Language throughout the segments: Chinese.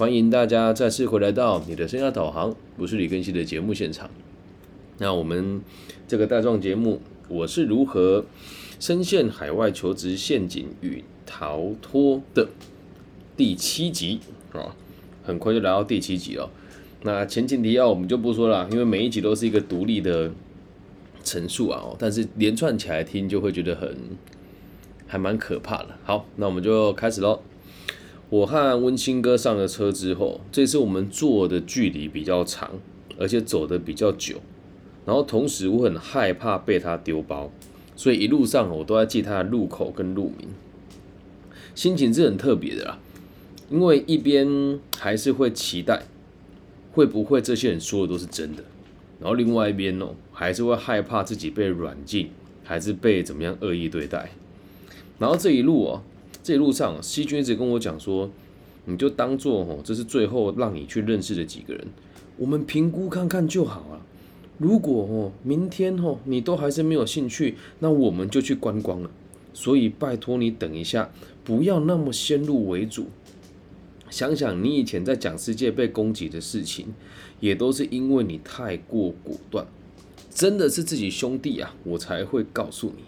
欢迎大家再次回来到你的生涯导航，不是李根熙的节目现场。那我们这个带状节目，我是如何深陷海外求职陷阱与逃脱的第七集啊，很快就来到第七集了。那前情提要我们就不说了，因为每一集都是一个独立的陈述啊，但是连串起来听就会觉得很还蛮可怕的。好，那我们就开始喽。我和温馨哥上了车之后，这次我们坐的距离比较长，而且走的比较久。然后同时我很害怕被他丢包，所以一路上我都在记他的路口跟路名。心情是很特别的啦，因为一边还是会期待会不会这些人说的都是真的，然后另外一边哦还是会害怕自己被软禁，还是被怎么样恶意对待。然后这一路哦。这路上，西君一直跟我讲说，你就当做哦，这是最后让你去认识的几个人，我们评估看看就好了。如果哦，明天哦，你都还是没有兴趣，那我们就去观光了。所以拜托你等一下，不要那么先入为主。想想你以前在讲世界被攻击的事情，也都是因为你太过果断。真的是自己兄弟啊，我才会告诉你。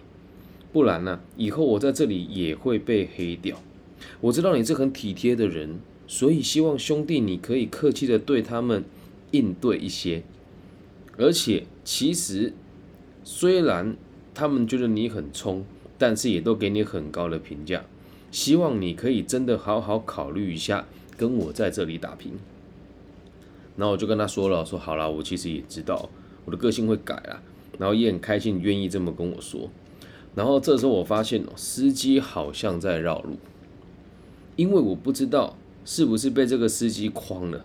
不然呢？以后我在这里也会被黑掉。我知道你是很体贴的人，所以希望兄弟你可以客气的对他们应对一些。而且其实虽然他们觉得你很冲，但是也都给你很高的评价。希望你可以真的好好考虑一下，跟我在这里打拼。然后我就跟他说了，说好了，我其实也知道我的个性会改啊，然后也很开心，愿意这么跟我说。然后这时候我发现哦，司机好像在绕路，因为我不知道是不是被这个司机诓了，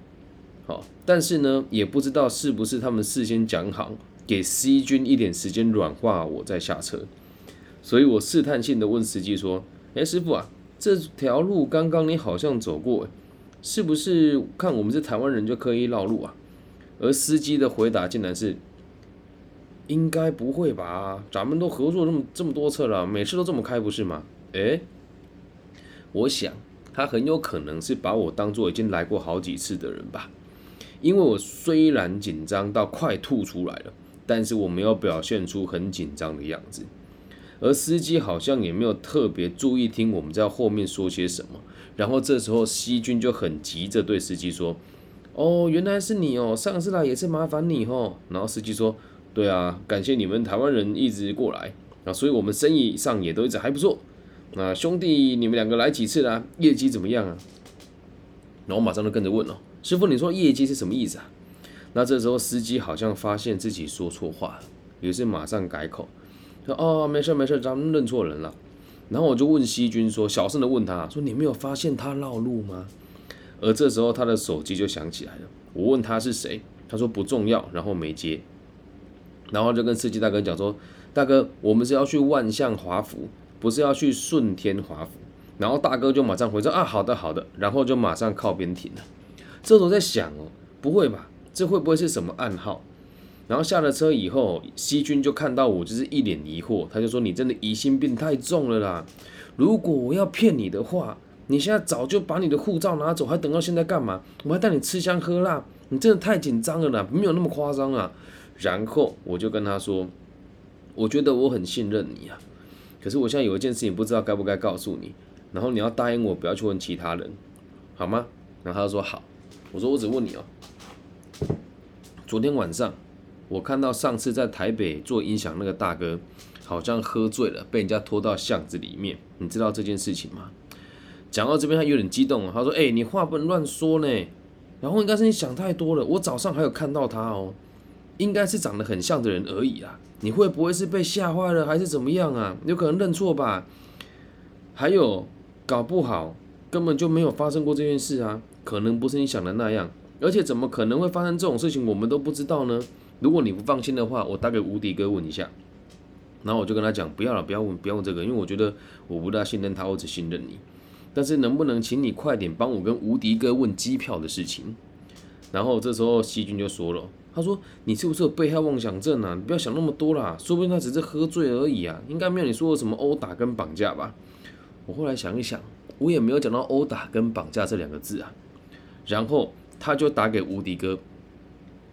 好，但是呢也不知道是不是他们事先讲好，给 C 君一点时间软化我再下车，所以我试探性的问司机说：“哎，师傅啊，这条路刚刚你好像走过，是不是看我们是台湾人就刻意绕路啊？”而司机的回答竟然是。应该不会吧？咱们都合作这么这么多次了，每次都这么开，不是吗？诶，我想他很有可能是把我当做已经来过好几次的人吧。因为我虽然紧张到快吐出来了，但是我没有表现出很紧张的样子。而司机好像也没有特别注意听我们在后面说些什么。然后这时候西君就很急着对司机说：“哦，原来是你哦，上次来也是麻烦你哦。”然后司机说。对啊，感谢你们台湾人一直过来啊，所以我们生意上也都一直还不错。那兄弟，你们两个来几次啦？业绩怎么样啊？然后马上就跟着问了，师傅，你说业绩是什么意思啊？那这时候司机好像发现自己说错话了，于是马上改口说：“哦，没事没事，咱们认错人了。”然后我就问西君说，小声的问他说：“你没有发现他绕路吗？”而这时候他的手机就响起来了，我问他是谁，他说不重要，然后没接。然后就跟司机大哥讲说：“大哥，我们是要去万象华府，不是要去顺天华府。”然后大哥就马上回说：“啊，好的，好的。”然后就马上靠边停了。这时候在想哦，不会吧？这会不会是什么暗号？然后下了车以后，西军就看到我，就是一脸疑惑，他就说：“你真的疑心病太重了啦！如果我要骗你的话，你现在早就把你的护照拿走，还等到现在干嘛？我还带你吃香喝辣，你真的太紧张了啦，没有那么夸张啊。”然后我就跟他说：“我觉得我很信任你啊，可是我现在有一件事情不知道该不该告诉你，然后你要答应我不要去问其他人，好吗？”然后他就说：“好。”我说：“我只问你哦，昨天晚上我看到上次在台北做音响那个大哥好像喝醉了，被人家拖到巷子里面，你知道这件事情吗？”讲到这边他有点激动了他说：“哎，你话不能乱说呢。”然后应该是你想太多了，我早上还有看到他哦。应该是长得很像的人而已啊！你会不会是被吓坏了，还是怎么样啊？有可能认错吧？还有，搞不好根本就没有发生过这件事啊！可能不是你想的那样，而且怎么可能会发生这种事情，我们都不知道呢？如果你不放心的话，我打给无敌哥问一下。然后我就跟他讲，不要了，不要问，不要问这个，因为我觉得我不大信任他，我只信任你。但是能不能请你快点帮我跟无敌哥问机票的事情？然后这时候细菌就说了。他说：“你是不是有被害妄想症啊？你不要想那么多啦，说不定他只是喝醉而已啊，应该没有你说的什么殴打跟绑架吧？”我后来想一想，我也没有讲到殴打跟绑架这两个字啊。然后他就打给无敌哥，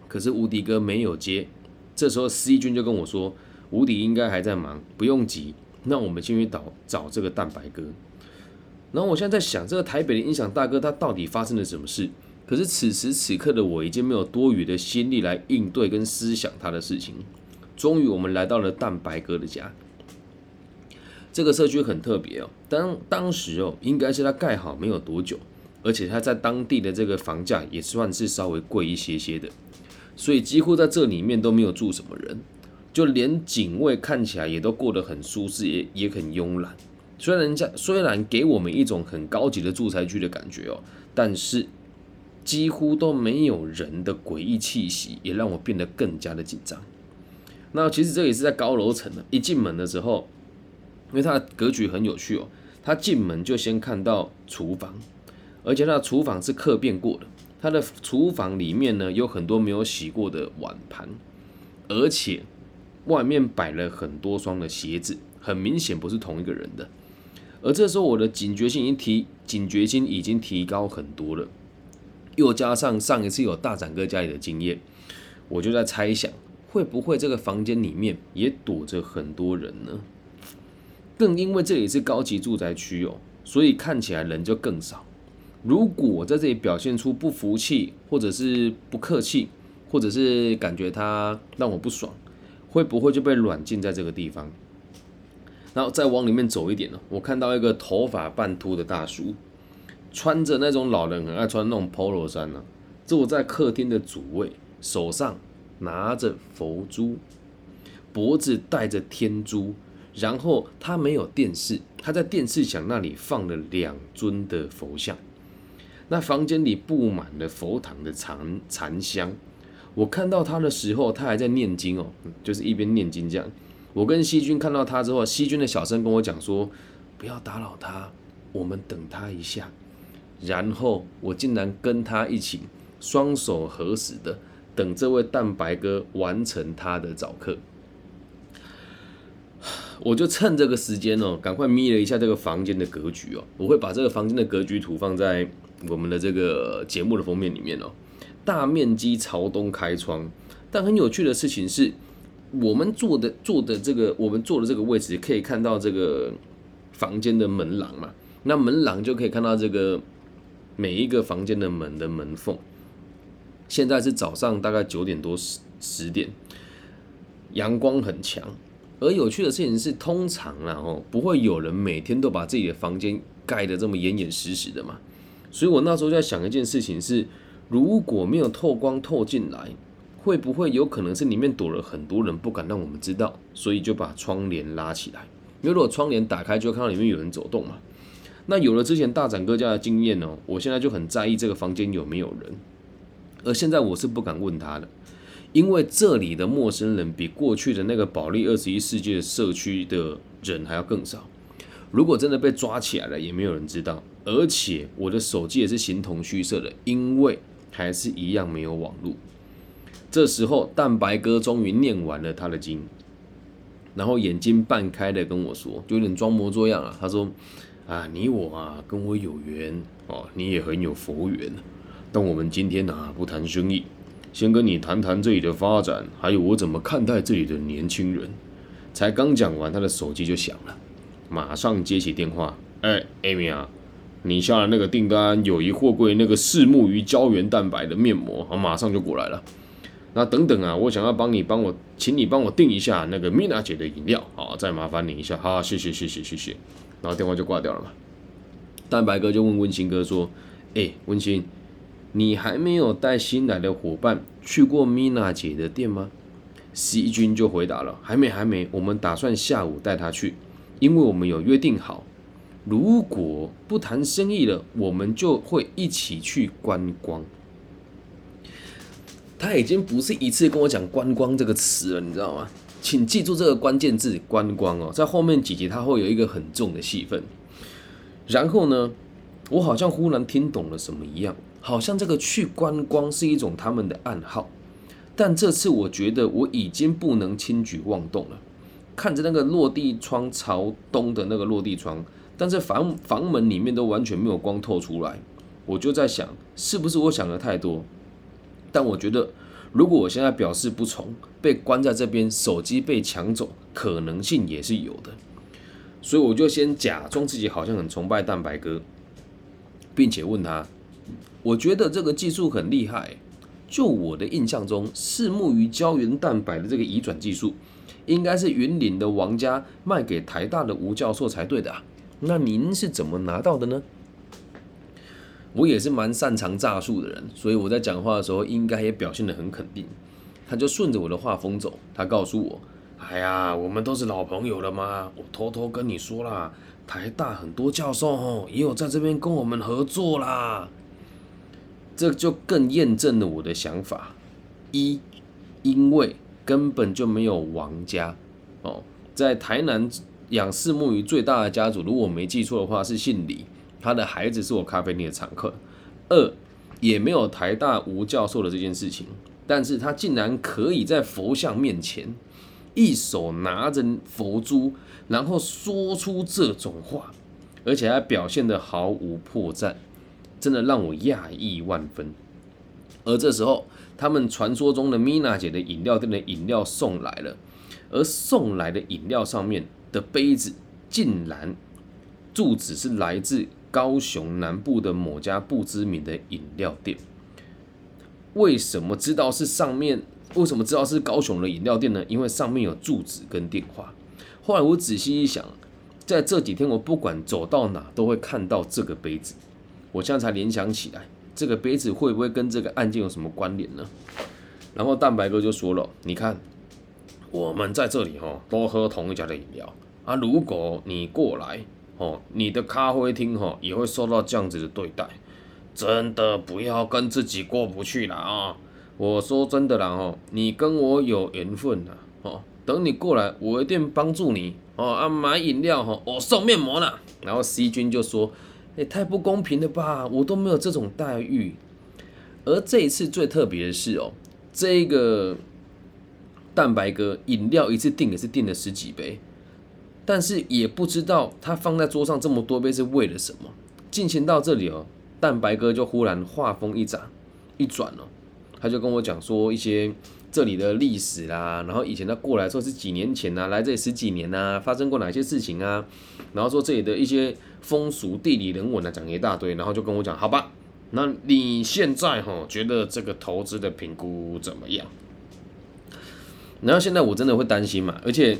可是无敌哥没有接。这时候 C 君就跟我说，无敌应该还在忙，不用急。那我们先去找找这个蛋白哥。然后我现在在想，这个台北的音响大哥他到底发生了什么事？可是此时此刻的我已经没有多余的心力来应对跟思想他的事情。终于，我们来到了蛋白哥的家。这个社区很特别哦，当当时哦，应该是他盖好没有多久，而且他在当地的这个房价也算是稍微贵一些些的，所以几乎在这里面都没有住什么人，就连警卫看起来也都过得很舒适，也也很慵懒。虽然人家虽然给我们一种很高级的住宅区的感觉哦，但是几乎都没有人的诡异气息，也让我变得更加的紧张。那其实这也是在高楼层的，一进门的时候，因为它的格局很有趣哦，他进门就先看到厨房，而且它的厨房是客变过的，它的厨房里面呢有很多没有洗过的碗盘，而且外面摆了很多双的鞋子，很明显不是同一个人的。而这时候我的警觉性已经提，警觉心已经提高很多了，又加上上一次有大展哥家里的经验，我就在猜想。会不会这个房间里面也躲着很多人呢？更因为这里是高级住宅区哦，所以看起来人就更少。如果在这里表现出不服气，或者是不客气，或者是感觉他让我不爽，会不会就被软禁在这个地方？然后再往里面走一点呢，我看到一个头发半秃的大叔，穿着那种老人很爱穿那种 polo 衫呢，坐在客厅的主位，手上。拿着佛珠，脖子戴着天珠，然后他没有电视，他在电视墙那里放了两尊的佛像。那房间里布满了佛堂的禅禅香。我看到他的时候，他还在念经哦，就是一边念经这样。我跟西军看到他之后，西军的小声跟我讲说：“不要打扰他，我们等他一下。”然后我竟然跟他一起双手合十的。等这位蛋白哥完成他的早课，我就趁这个时间哦，赶快眯了一下这个房间的格局哦。我会把这个房间的格局图放在我们的这个节目的封面里面哦。大面积朝东开窗，但很有趣的事情是，我们坐的坐的这个我们坐的这个位置可以看到这个房间的门廊嘛？那门廊就可以看到这个每一个房间的门的门缝。现在是早上大概九点多十十点，阳光很强。而有趣的事情是，通常啊哦，不会有人每天都把自己的房间盖得这么严严实实的嘛。所以我那时候在想一件事情是，如果没有透光透进来，会不会有可能是里面躲了很多人，不敢让我们知道，所以就把窗帘拉起来。因为如果窗帘打开，就会看到里面有人走动嘛。那有了之前大展哥家的经验哦，我现在就很在意这个房间有没有人。而现在我是不敢问他的，因为这里的陌生人比过去的那个保利二十一世纪社区的人还要更少。如果真的被抓起来了，也没有人知道。而且我的手机也是形同虚设的，因为还是一样没有网络。这时候，蛋白哥终于念完了他的经，然后眼睛半开的跟我说，就有点装模作样啊。他说：“啊，你我啊，跟我有缘哦，你也很有佛缘。”但我们今天呢，不谈生意，先跟你谈谈这里的发展，还有我怎么看待这里的年轻人。才刚讲完，他的手机就响了，马上接起电话。哎，Amy 啊，你下的那个订单有一货柜那个四木鱼胶原蛋白的面膜，啊，马上就过来了。那等等啊，我想要帮你帮我，请你帮我订一下那个 Mina 姐的饮料，好，再麻烦你一下，好，谢谢谢谢谢谢。然后电话就挂掉了嘛。蛋白哥就问温馨哥说：“哎，温馨。”你还没有带新来的伙伴去过米娜姐的店吗？C 君就回答了：“还没，还没。我们打算下午带他去，因为我们有约定好，如果不谈生意了，我们就会一起去观光。”他已经不是一次跟我讲“观光”这个词了，你知道吗？请记住这个关键字“观光”哦，在后面几集他会有一个很重的戏份。然后呢，我好像忽然听懂了什么一样。好像这个去观光是一种他们的暗号，但这次我觉得我已经不能轻举妄动了。看着那个落地窗朝东的那个落地窗，但是房房门里面都完全没有光透出来，我就在想，是不是我想的太多？但我觉得，如果我现在表示不从，被关在这边，手机被抢走，可能性也是有的。所以我就先假装自己好像很崇拜蛋白哥，并且问他，我觉得这个技术很厉害。就我的印象中，四目鱼胶原蛋白的这个移转技术，应该是云岭的王家卖给台大的吴教授才对的。那您是怎么拿到的呢？我也是蛮擅长诈术的人，所以我在讲话的时候应该也表现得很肯定。他就顺着我的话风走，他告诉我：“哎呀，我们都是老朋友了嘛，我偷偷跟你说啦，台大很多教授哦，也有在这边跟我们合作啦。”这就更验证了我的想法：一，因为根本就没有王家哦，在台南养四目鱼最大的家族，如果我没记错的话是姓李，他的孩子是我咖啡店的常客。二，也没有台大吴教授的这件事情，但是他竟然可以在佛像面前，一手拿着佛珠，然后说出这种话，而且还表现的毫无破绽。真的让我讶异万分。而这时候，他们传说中的米娜姐的饮料店的饮料送来了，而送来的饮料上面的杯子，竟然住址是来自高雄南部的某家不知名的饮料店。为什么知道是上面？为什么知道是高雄的饮料店呢？因为上面有住址跟电话。后来我仔细一想，在这几天，我不管走到哪，都会看到这个杯子。我现在才联想起来，这个杯子会不会跟这个案件有什么关联呢？然后蛋白哥就说了：“你看，我们在这里哈，都喝同一家的饮料啊。如果你过来哦，你的咖啡厅哈也会受到这样子的对待，真的不要跟自己过不去了啊！我说真的啦哦，你跟我有缘分呐哦，等你过来，我一定帮助你哦啊！买饮料哈，我送面膜呢。然后 C 君就说。也太不公平了吧！我都没有这种待遇。而这一次最特别的是哦，这个蛋白哥饮料一次订也是订了十几杯，但是也不知道他放在桌上这么多杯是为了什么。进行到这里哦，蛋白哥就忽然话锋一转，一转哦，他就跟我讲说一些这里的历史啦，然后以前他过来说是几年前呐，来这里十几年呐，发生过哪些事情啊，然后说这里的一些。风俗、地理、人文啊，讲一大堆，然后就跟我讲，好吧，那你现在哈觉得这个投资的评估怎么样？然后现在我真的会担心嘛，而且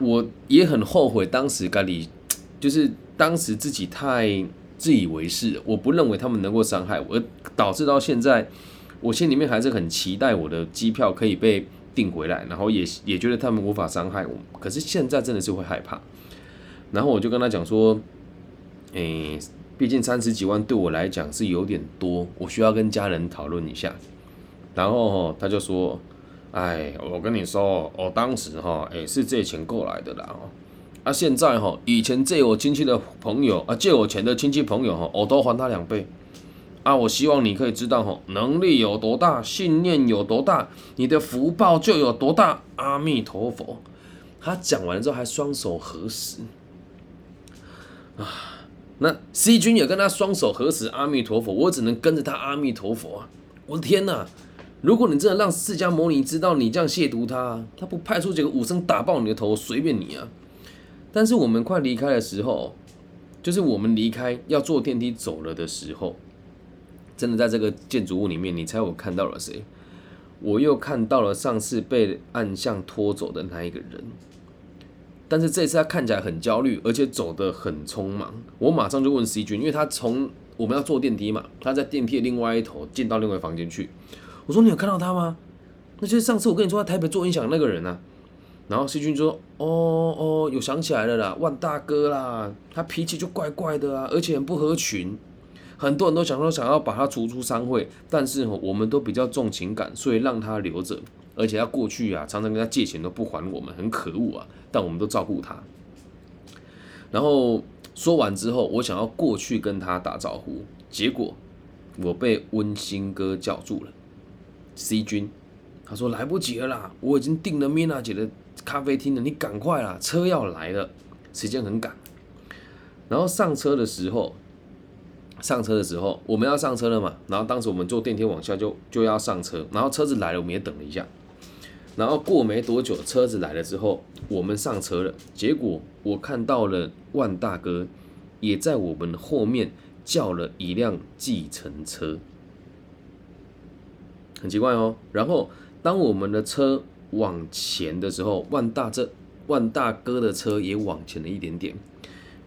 我也很后悔当时咖喱，就是当时自己太自以为是，我不认为他们能够伤害我，而导致到现在，我心里面还是很期待我的机票可以被订回来，然后也也觉得他们无法伤害我，可是现在真的是会害怕。然后我就跟他讲说，诶，毕竟三十几万对我来讲是有点多，我需要跟家人讨论一下。然后，他就说，哎，我跟你说，我当时哈，也是借钱过来的啦，啊现在哈，以前借我亲戚的朋友啊，借我钱的亲戚朋友哈，我都还他两倍。啊，我希望你可以知道哈，能力有多大，信念有多大，你的福报就有多大。阿弥陀佛。他讲完之后还双手合十。啊，那 C 君也跟他双手合十，阿弥陀佛，我只能跟着他阿弥陀佛啊！我的天哪，如果你真的让释迦牟尼知道你这样亵渎他，他不派出几个武僧打爆你的头，随便你啊！但是我们快离开的时候，就是我们离开要坐电梯走了的时候，真的在这个建筑物里面，你猜我看到了谁？我又看到了上次被暗巷拖走的那一个人。但是这次他看起来很焦虑，而且走得很匆忙。我马上就问 C 君，因为他从我们要坐电梯嘛，他在电梯的另外一头进到另外房间去。我说你有看到他吗？那就是上次我跟你说在台北做音响那个人啊。然后 C 君说：哦哦，有想起来了啦，万大哥啦，他脾气就怪怪的啊，而且很不合群。很多人都想说想要把他逐出商会，但是我们都比较重情感，所以让他留着。而且他过去啊，常常跟他借钱都不还我们，很可恶啊！但我们都照顾他。然后说完之后，我想要过去跟他打招呼，结果我被温馨哥叫住了。C 君，他说来不及了啦，我已经订了米娜姐的咖啡厅了，你赶快啦，车要来了，时间很赶。然后上车的时候，上车的时候，我们要上车了嘛，然后当时我们坐电梯往下就就要上车，然后车子来了，我们也等了一下，然后过没多久，车子来了之后，我们上车了，结果我看到了万大哥也在我们后面叫了一辆计程车，很奇怪哦。然后当我们的车往前的时候，万大这万大哥的车也往前了一点点，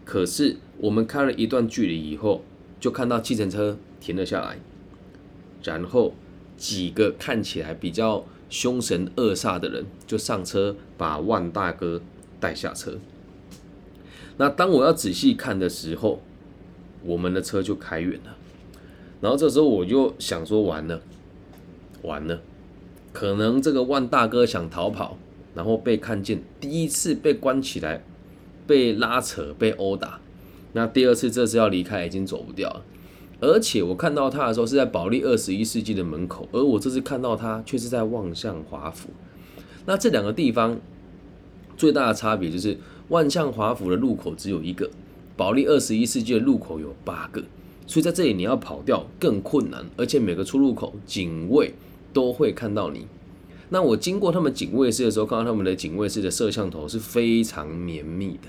可是我们开了一段距离以后。就看到计程车停了下来，然后几个看起来比较凶神恶煞的人就上车，把万大哥带下车。那当我要仔细看的时候，我们的车就开远了。然后这时候我就想说，完了，完了，可能这个万大哥想逃跑，然后被看见，第一次被关起来，被拉扯，被殴打。那第二次，这次要离开已经走不掉了，而且我看到他的时候是在保利二十一世纪的门口，而我这次看到他却是在望向华府。那这两个地方最大的差别就是，万象华府的路口只有一个，保利二十一世纪的路口有八个，所以在这里你要跑掉更困难，而且每个出入口警卫都会看到你。那我经过他们警卫室的时候，看到他们的警卫室的摄像头是非常绵密的。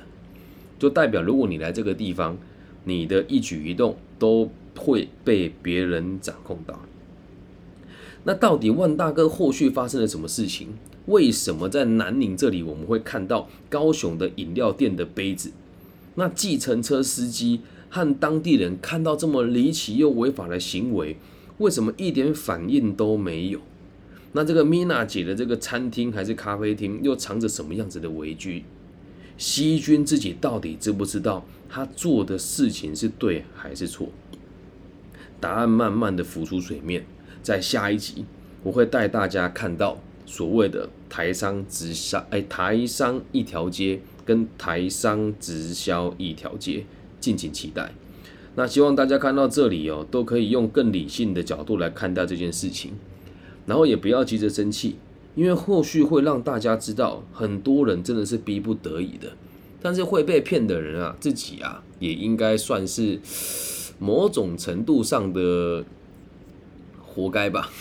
就代表，如果你来这个地方，你的一举一动都会被别人掌控到。那到底万大哥后续发生了什么事情？为什么在南宁这里我们会看到高雄的饮料店的杯子？那计程车司机和当地人看到这么离奇又违法的行为，为什么一点反应都没有？那这个米娜姐的这个餐厅还是咖啡厅，又藏着什么样子的危机？西君自己到底知不知道他做的事情是对还是错？答案慢慢的浮出水面，在下一集我会带大家看到所谓的台商直销，哎，台商一条街跟台商直销一条街，敬请期待。那希望大家看到这里哦，都可以用更理性的角度来看待这件事情，然后也不要急着生气。因为后续会让大家知道，很多人真的是逼不得已的，但是会被骗的人啊，自己啊也应该算是某种程度上的活该吧。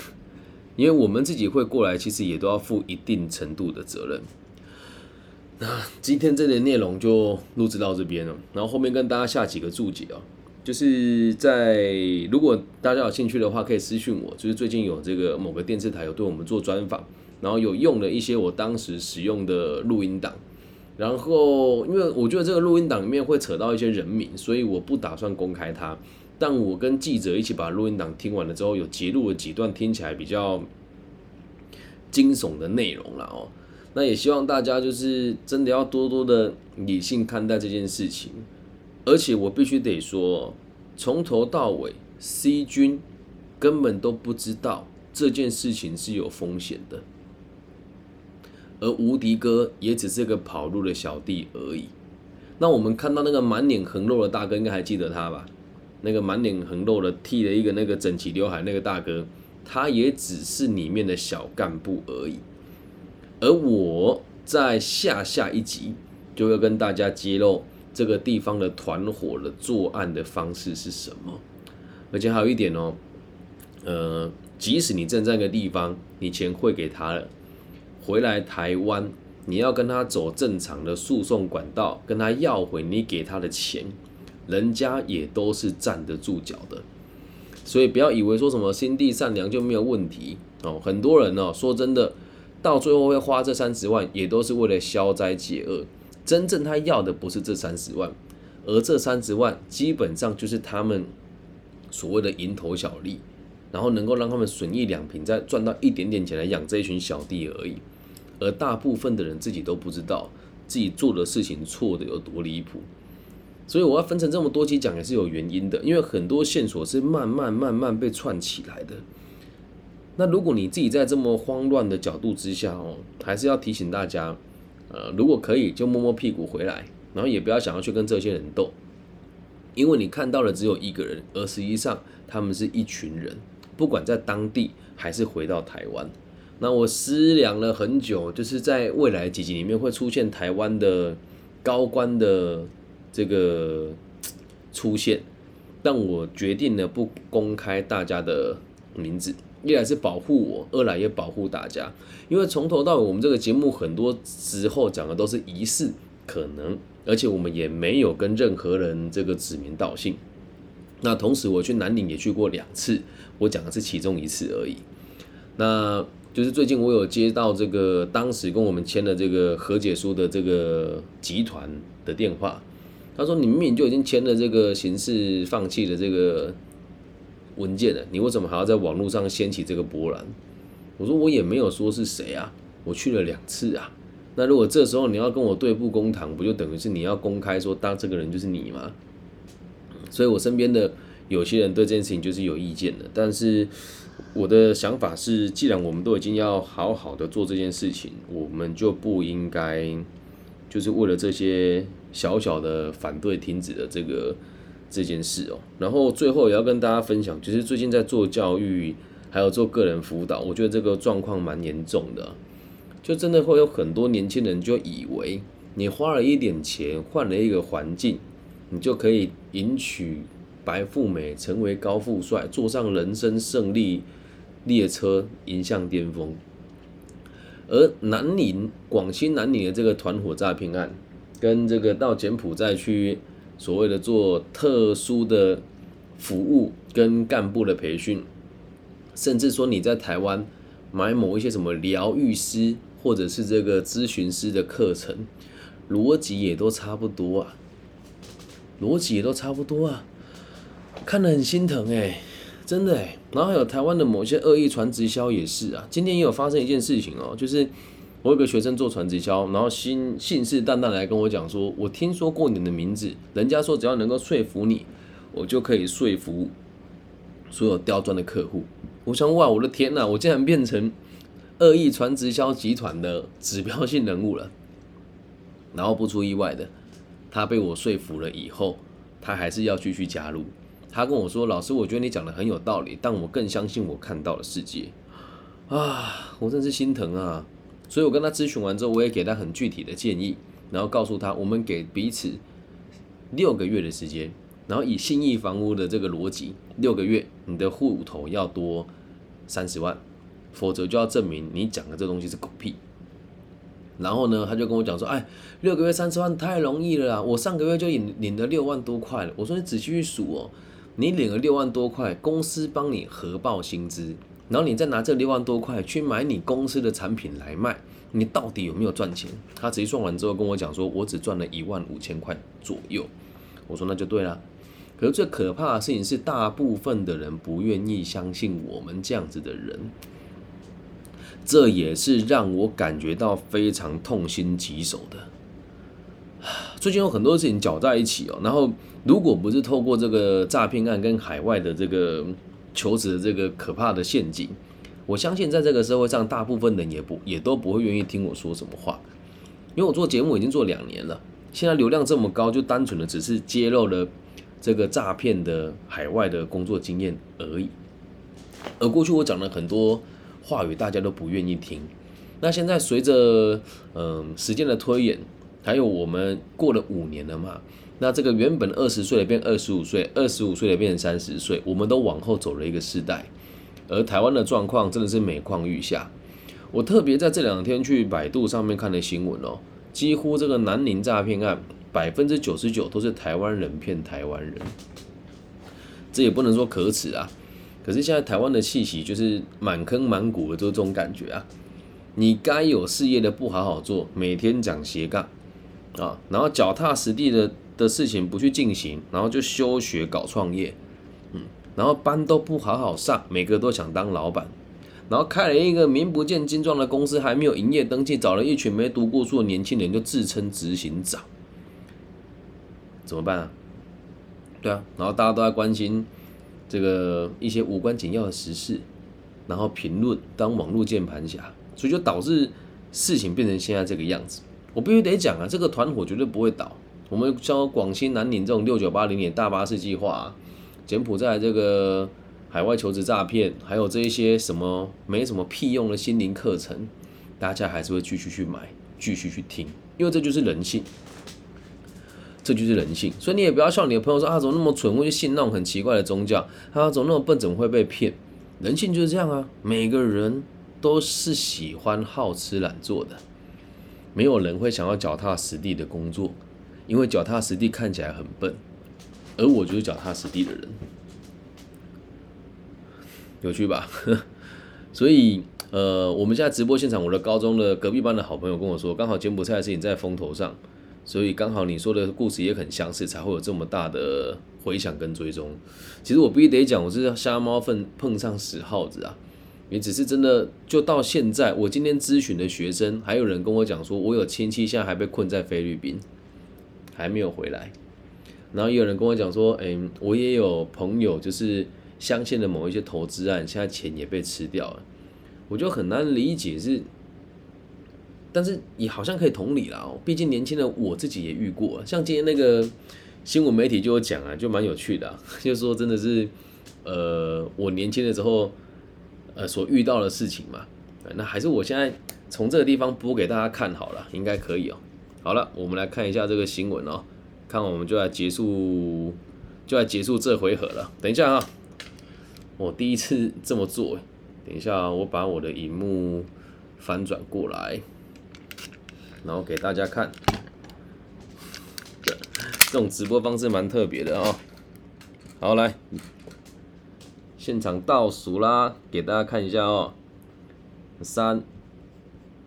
因为我们自己会过来，其实也都要负一定程度的责任。那今天这节内容就录制到这边了，然后后面跟大家下几个注解哦，就是在如果大家有兴趣的话，可以私讯我，就是最近有这个某个电视台有对我们做专访。然后有用了一些我当时使用的录音档，然后因为我觉得这个录音档里面会扯到一些人名，所以我不打算公开它。但我跟记者一起把录音档听完了之后，有截录了几段听起来比较惊悚的内容了哦。那也希望大家就是真的要多多的理性看待这件事情，而且我必须得说，从头到尾，C 君根本都不知道这件事情是有风险的。而无敌哥也只是个跑路的小弟而已。那我们看到那个满脸横肉的大哥，应该还记得他吧？那个满脸横肉的剃了一个那个整齐刘海那个大哥，他也只是里面的小干部而已。而我在下下一集就会跟大家揭露这个地方的团伙的作案的方式是什么。而且还有一点哦，呃，即使你正在一个地方，你钱汇给他了。回来台湾，你要跟他走正常的诉讼管道，跟他要回你给他的钱，人家也都是站得住脚的。所以不要以为说什么心地善良就没有问题哦。很多人呢，说真的，到最后会花这三十万，也都是为了消灾解厄。真正他要的不是这三十万，而这三十万基本上就是他们所谓的蝇头小利，然后能够让他们损益两平，再赚到一点点钱来养这一群小弟而已。而大部分的人自己都不知道自己做的事情错的有多离谱，所以我要分成这么多期讲也是有原因的，因为很多线索是慢慢慢慢被串起来的。那如果你自己在这么慌乱的角度之下哦，还是要提醒大家，呃，如果可以就摸摸屁股回来，然后也不要想要去跟这些人斗，因为你看到的只有一个人，而实际上他们是一群人，不管在当地还是回到台湾。那我思量了很久，就是在未来几集里面会出现台湾的高官的这个出现，但我决定呢不公开大家的名字，一来是保护我，二来也保护大家，因为从头到尾我们这个节目很多时候讲的都是疑似可能，而且我们也没有跟任何人这个指名道姓。那同时我去南岭也去过两次，我讲的是其中一次而已。那就是最近我有接到这个当时跟我们签的这个和解书的这个集团的电话，他说你明明就已经签了这个刑事放弃的这个文件的，你为什么还要在网络上掀起这个波澜？我说我也没有说是谁啊，我去了两次啊。那如果这时候你要跟我对簿公堂，不就等于是你要公开说当这个人就是你吗？所以我身边的有些人对这件事情就是有意见的，但是我的想法是，既然我们都已经要好好的做这件事情，我们就不应该就是为了这些小小的反对停止的这个这件事哦。然后最后也要跟大家分享，就是最近在做教育，还有做个人辅导，我觉得这个状况蛮严重的，就真的会有很多年轻人就以为你花了一点钱换了一个环境。你就可以迎娶白富美，成为高富帅，坐上人生胜利列车，迎向巅峰。而南宁、广西南宁的这个团伙诈骗案，跟这个到柬埔寨去所谓的做特殊的服务跟干部的培训，甚至说你在台湾买某一些什么疗愈师或者是这个咨询师的课程，逻辑也都差不多啊。逻辑也都差不多啊，看得很心疼哎，真的哎。然后还有台湾的某些恶意传直销也是啊。今天也有发生一件事情哦，就是我有个学生做传直销，然后信信誓旦旦来跟我讲说，我听说过你的名字，人家说只要能够说服你，我就可以说服所有刁钻的客户。我想哇，我的天呐，我竟然变成恶意传直销集团的指标性人物了。然后不出意外的。他被我说服了以后，他还是要继续加入。他跟我说：“老师，我觉得你讲的很有道理，但我更相信我看到的世界。”啊，我真是心疼啊！所以我跟他咨询完之后，我也给他很具体的建议，然后告诉他，我们给彼此六个月的时间，然后以信义房屋的这个逻辑，六个月你的户头要多三十万，否则就要证明你讲的这东西是狗屁。然后呢，他就跟我讲说，哎，六个月三十万太容易了啦，我上个月就领领了六万多块了。我说你仔细去数哦，你领了六万多块，公司帮你核报薪资，然后你再拿这六万多块去买你公司的产品来卖，你到底有没有赚钱？他直接算完之后跟我讲说，我只赚了一万五千块左右。我说那就对了。可是最可怕的事情是，大部分的人不愿意相信我们这样子的人。这也是让我感觉到非常痛心疾首的。最近有很多事情搅在一起哦，然后如果不是透过这个诈骗案跟海外的这个求职的这个可怕的陷阱，我相信在这个社会上，大部分人也不也都不会愿意听我说什么话。因为我做节目已经做两年了，现在流量这么高，就单纯的只是揭露了这个诈骗的海外的工作经验而已。而过去我讲了很多。话语大家都不愿意听，那现在随着嗯时间的推演，还有我们过了五年了嘛，那这个原本二十岁的变二十五岁，二十五岁的变成三十岁，我们都往后走了一个世代，而台湾的状况真的是每况愈下。我特别在这两天去百度上面看的新闻哦，几乎这个南宁诈骗案百分之九十九都是台湾人骗台湾人，这也不能说可耻啊。可是现在台湾的气息就是满坑满谷的，就这种感觉啊！你该有事业的不好好做，每天讲斜杠啊，然后脚踏实地的的事情不去进行，然后就休学搞创业，嗯，然后班都不好好上，每个都想当老板，然后开了一个名不见经传的公司，还没有营业登记，找了一群没读过书的年轻人就自称执行长，怎么办啊？对啊，然后大家都在关心。这个一些无关紧要的实事，然后评论当网络键盘侠，所以就导致事情变成现在这个样子。我必须得讲啊，这个团伙绝对不会倒。我们像广西南宁这种六九八零年大巴士计划，柬埔寨这个海外求职诈骗，还有这一些什么没什么屁用的心灵课程，大家还是会继续去买，继续去听，因为这就是人性。这就是人性。所以你也不要笑你的朋友说啊，怎么那么蠢，会去信那种很奇怪的宗教？啊，怎么那么笨，怎么会被骗？人性就是这样啊，每个人都是喜欢好吃懒做的，没有人会想要脚踏实地的工作，因为脚踏实地看起来很笨，而我就是脚踏实地的人，有趣吧？所以，呃，我们现在直播现场，我的高中的隔壁班的好朋友跟我说，刚好柬埔寨的事情在风头上，所以刚好你说的故事也很相似，才会有这么大的回响跟追踪。其实我必须得讲，我是瞎猫碰碰上死耗子啊，也只是真的，就到现在，我今天咨询的学生，还有人跟我讲说，我有亲戚现在还被困在菲律宾，还没有回来。然后也有人跟我讲说，哎，我也有朋友就是相信的某一些投资案，现在钱也被吃掉了。我就很难理解是，但是也好像可以同理啦。毕竟年轻人我自己也遇过，像今天那个新闻媒体就有讲啊，就蛮有趣的，就是说真的是，呃，我年轻的时候，呃，所遇到的事情嘛。那还是我现在从这个地方播给大家看好了，应该可以哦。好了，我们来看一下这个新闻哦，看我们就来结束，就来结束这回合了。等一下啊，我第一次这么做。等一下，我把我的荧幕翻转过来，然后给大家看。这种直播方式蛮特别的哦。好，来，现场倒数啦，给大家看一下哦。三、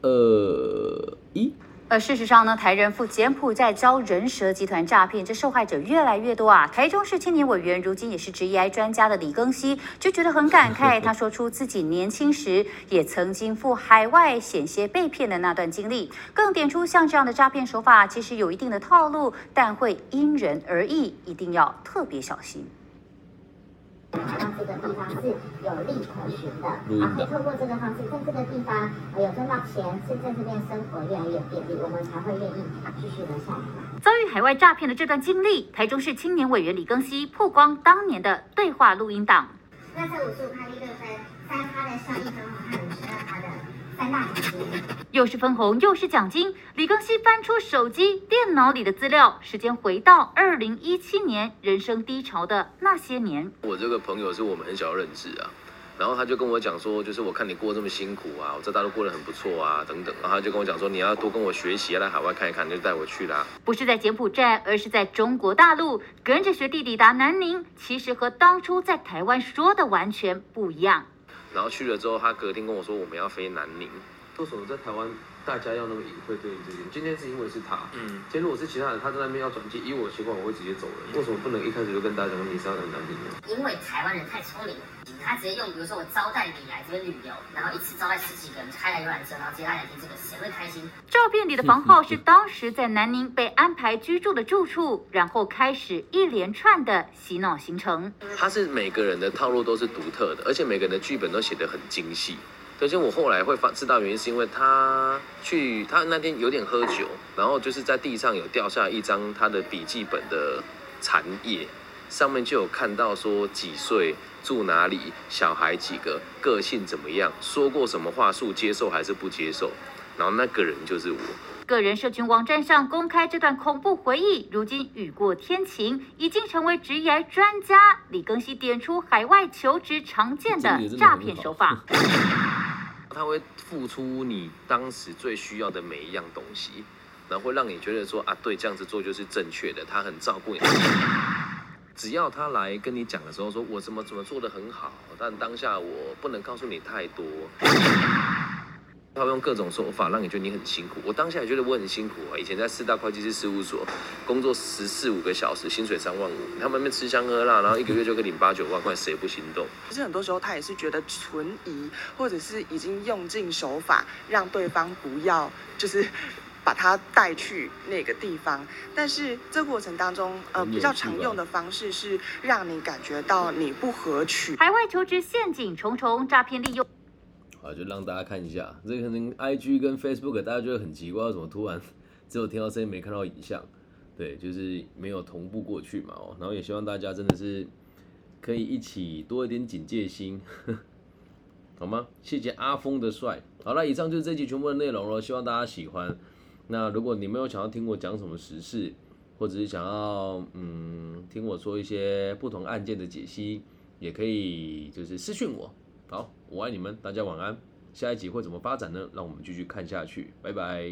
二、而事实上呢，台人赴柬埔寨遭人蛇集团诈骗，这受害者越来越多啊。台中市青年委员，如今也是职业专家的李庚希就觉得很感 慨，他说出自己年轻时也曾经赴海外险些被骗的那段经历，更点出像这样的诈骗手法其实有一定的套路，但会因人而异，一定要特别小心。让这个地方是有利可循的，然后透过这个方式，在这个地方有赚到钱，是在这边生活越来越便利，我们才会愿意继续留下来。遭遇海外诈骗的这段经历，台中市青年委员李庚希曝光当年的对话录音档。那这五十五趴利润分三趴的效益分红和五十二趴的。三大又是分红又是奖金。李庚希翻出手机、电脑里的资料，时间回到二零一七年，人生低潮的那些年。我这个朋友是我们很小认识啊，然后他就跟我讲说，就是我看你过这么辛苦啊，我在大陆过得很不错啊，等等。然后他就跟我讲说，你要多跟我学习，来海外看一看，就带我去啦。不是在柬埔寨，而是在中国大陆，跟着学弟抵达南宁，其实和当初在台湾说的完全不一样。然后去了之后，他隔天跟我说我们要飞南宁。为什么在台湾大家要那么隐晦对于这件？今天是因为是他，嗯，今天如果是其他人，他在那边要转机，以我的习惯我会直接走人。为什么不能一开始就跟大家讲你是要来南宁呢？因为台湾人太聪明了，他直接用，比如说我招待你来这边旅游，然后一次招待十几个人，开了游览车，然后接大家听这个，谁会开心？照片里的房号是当时在南宁被安排居住的住处，然后开始一连串的洗脑行程。他是每个人的套路都是独特的，而且每个人的剧本都写得很精细。而且我后来会发知道原因，是因为他去他那天有点喝酒，然后就是在地上有掉下一张他的笔记本的残页，上面就有看到说几岁、住哪里、小孩几个、个性怎么样、说过什么话术、接受还是不接受，然后那个人就是我。个人社群网站上公开这段恐怖回忆，如今雨过天晴，已经成为职业专家。李庚希点出海外求职常见的诈骗手法。他会付出你当时最需要的每一样东西，然后会让你觉得说啊，对，这样子做就是正确的。他很照顾你，只要他来跟你讲的时候，说我怎么怎么做的很好，但当下我不能告诉你太多。他用各种手法让你觉得你很辛苦，我当下也觉得我很辛苦啊。以前在四大会计师事务所工作十四五个小时，薪水三万五，他们那边吃香喝辣，然后一个月就可以领八九万块，谁不心动？其实很多时候他也是觉得存疑，或者是已经用尽手法让对方不要，就是 把他带去那个地方。但是这过程当中，呃，比较常用的方式是让你感觉到你不合取。海外求职陷阱重重，诈骗利用。啊，就让大家看一下，这可能 I G 跟 Facebook 大家觉得很奇怪，怎么突然 只有听到声音没看到影像？对，就是没有同步过去嘛哦。然后也希望大家真的是可以一起多一点警戒心，好吗？谢谢阿峰的帅。好了，以上就是这集全部的内容了，希望大家喜欢。那如果你没有想要听我讲什么时事，或者是想要嗯听我说一些不同案件的解析，也可以就是私讯我。好，我爱你们，大家晚安。下一集会怎么发展呢？让我们继续看下去，拜拜。